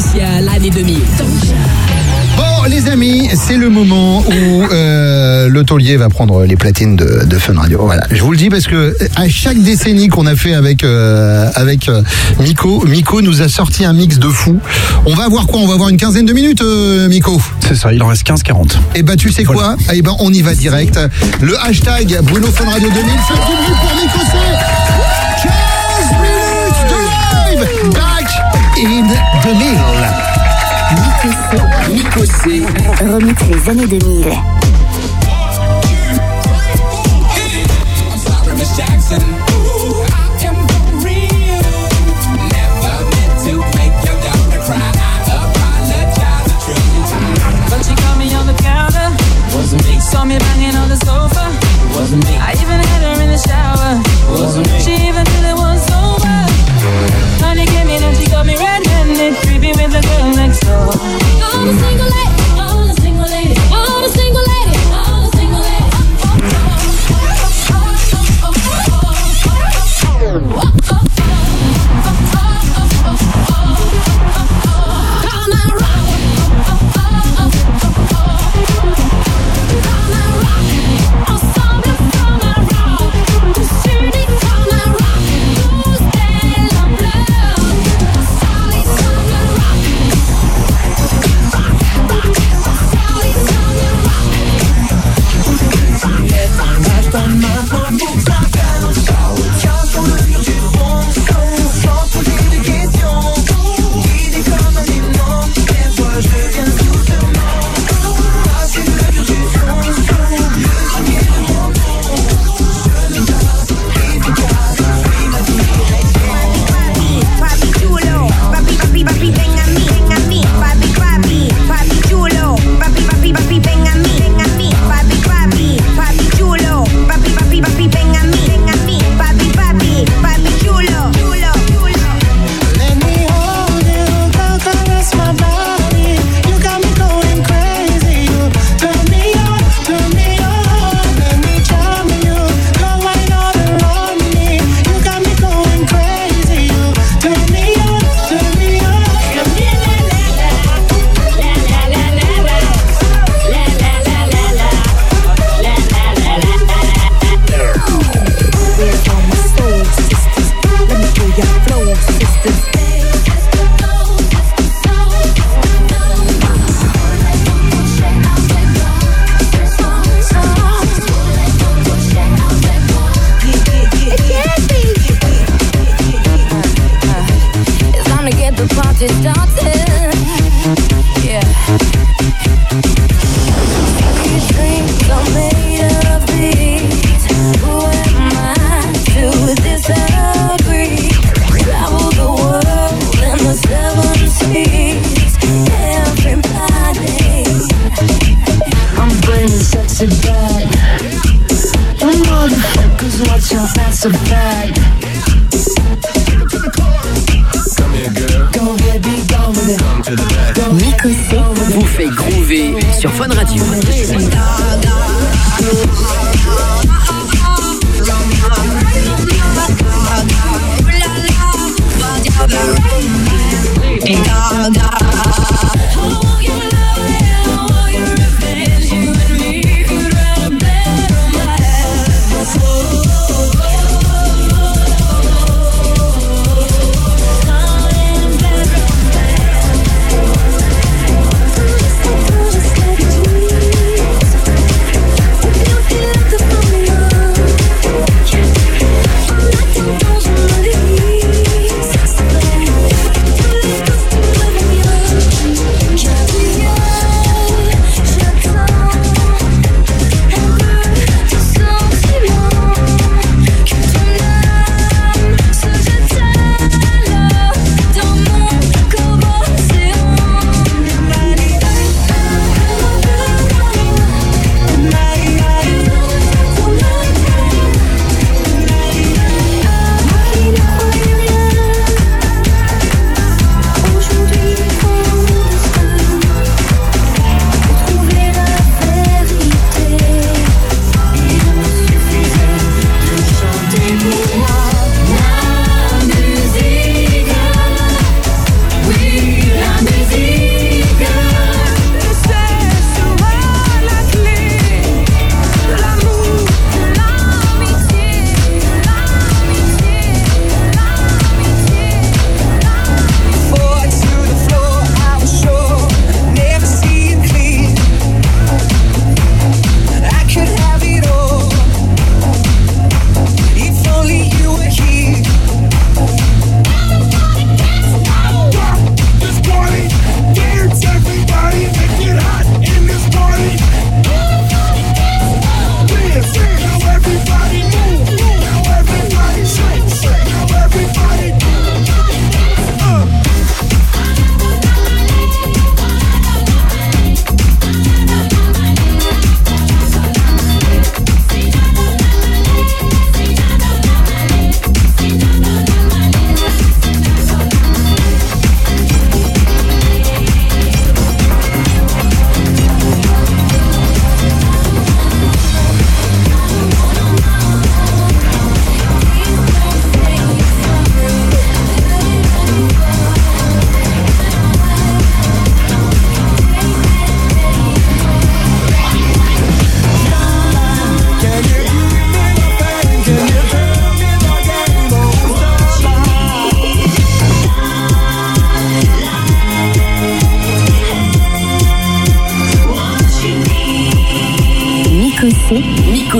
spécial année 2000. Bon, les amis, c'est le moment où euh, le taulier va prendre les platines de, de Fun Radio. Voilà, je vous le dis parce que à chaque décennie qu'on a fait avec euh, avec euh, Miko, Miko nous a sorti un mix de fou. On va voir quoi? On va avoir une quinzaine de minutes, euh, Miko. C'est ça, il en reste 15-40. Et bah tu sais quoi? Eh ben on y va direct. Le hashtag Bruno Fun Radio 2000, caught me on the counter. Wasn't me, Saw me banging on the sofa. wasn't me, I even had her in the shower. wasn't me. She even knew it was over. Honey came in and she got me getting it creepy with the girl next door. I'm a single lady, I'm a single lady. Fun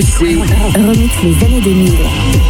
Écoutez, remix les années 2000.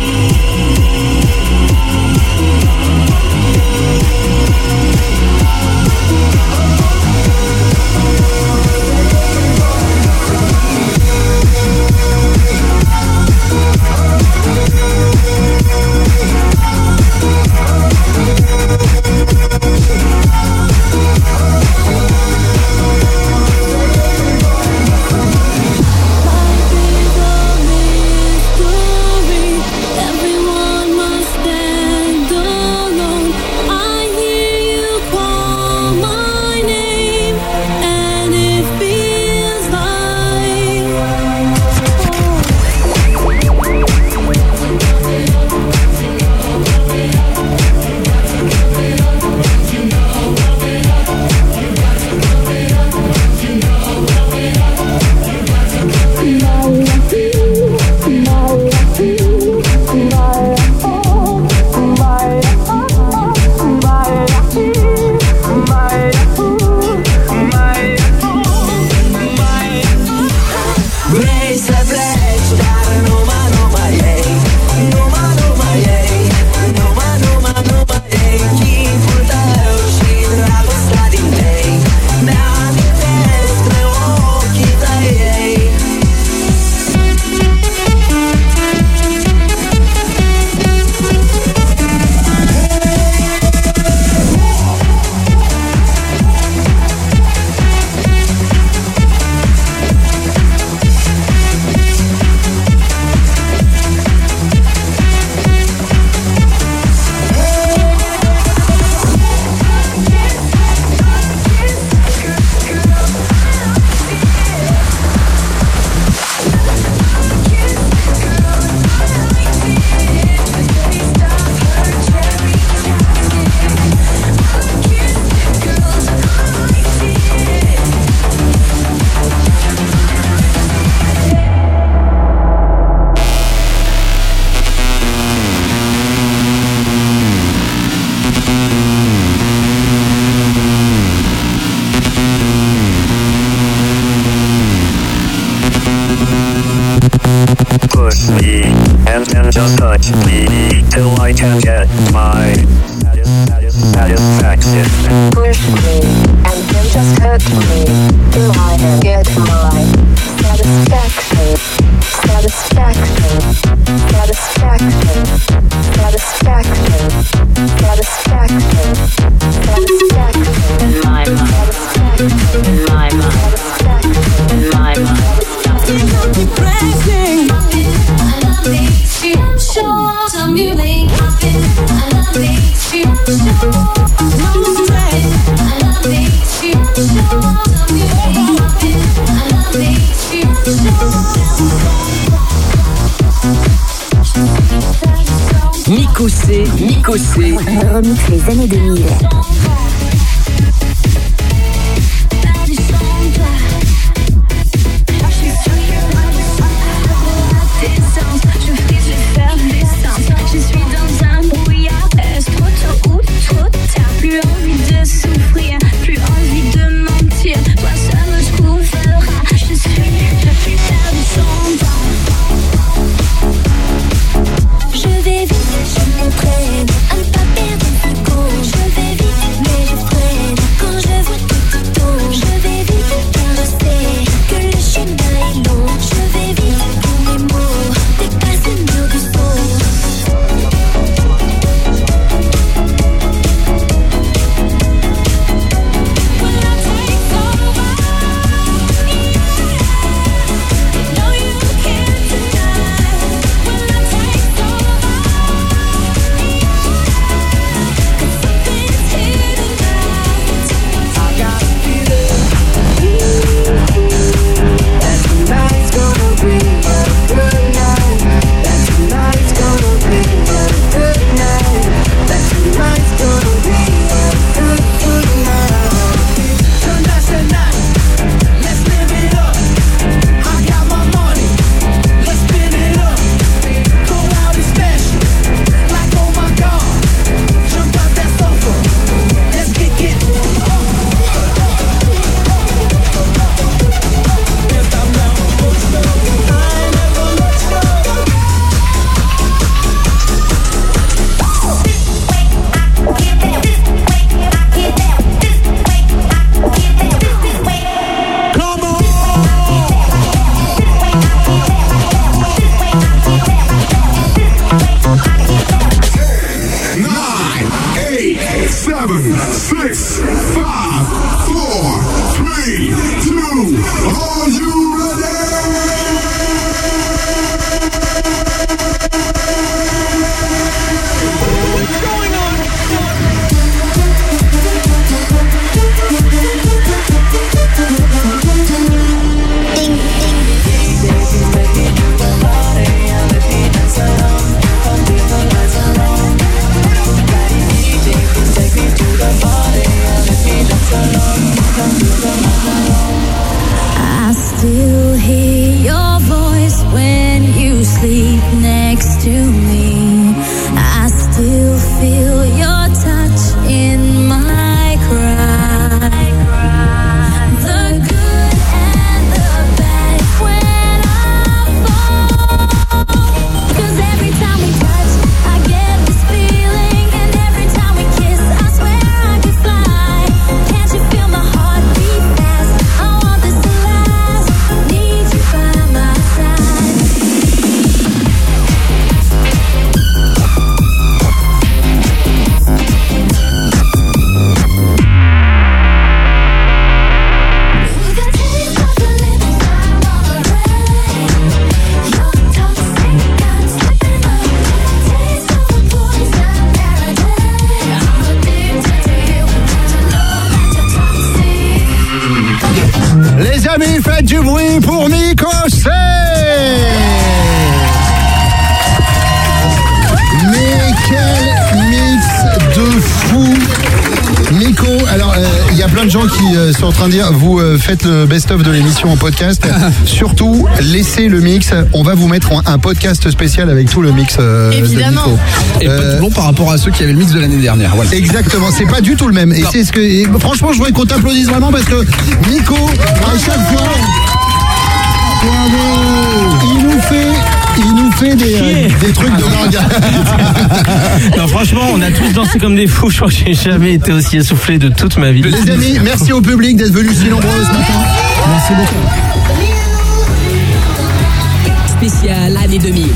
Yeah. Nico C, Nico C. remix les années 2000. Sleep next to me. Amis, faites du bruit pour Nico a plein de gens qui euh, sont en train de dire vous euh, faites le best-of de l'émission en podcast. Surtout, laissez le mix. On va vous mettre un, un podcast spécial avec tout le mix euh, Évidemment. de Nico. Et pas Euh, tout bon par rapport à ceux qui avaient le mix de l'année dernière. Voilà. Exactement, c'est pas du tout le même. Et c'est ce que, et franchement, je voudrais qu'on t'applaudisse vraiment parce que Nico, à chaque fois, il nous fait, il nous fait des, euh, des trucs de dingue. Non, franchement, on a tous dansé comme des fous. Je crois que j'ai jamais été aussi essoufflé de toute ma vie. Les amis, merci au public d'être venu si nombreux ce matin. Merci beaucoup. Spécial année 2000.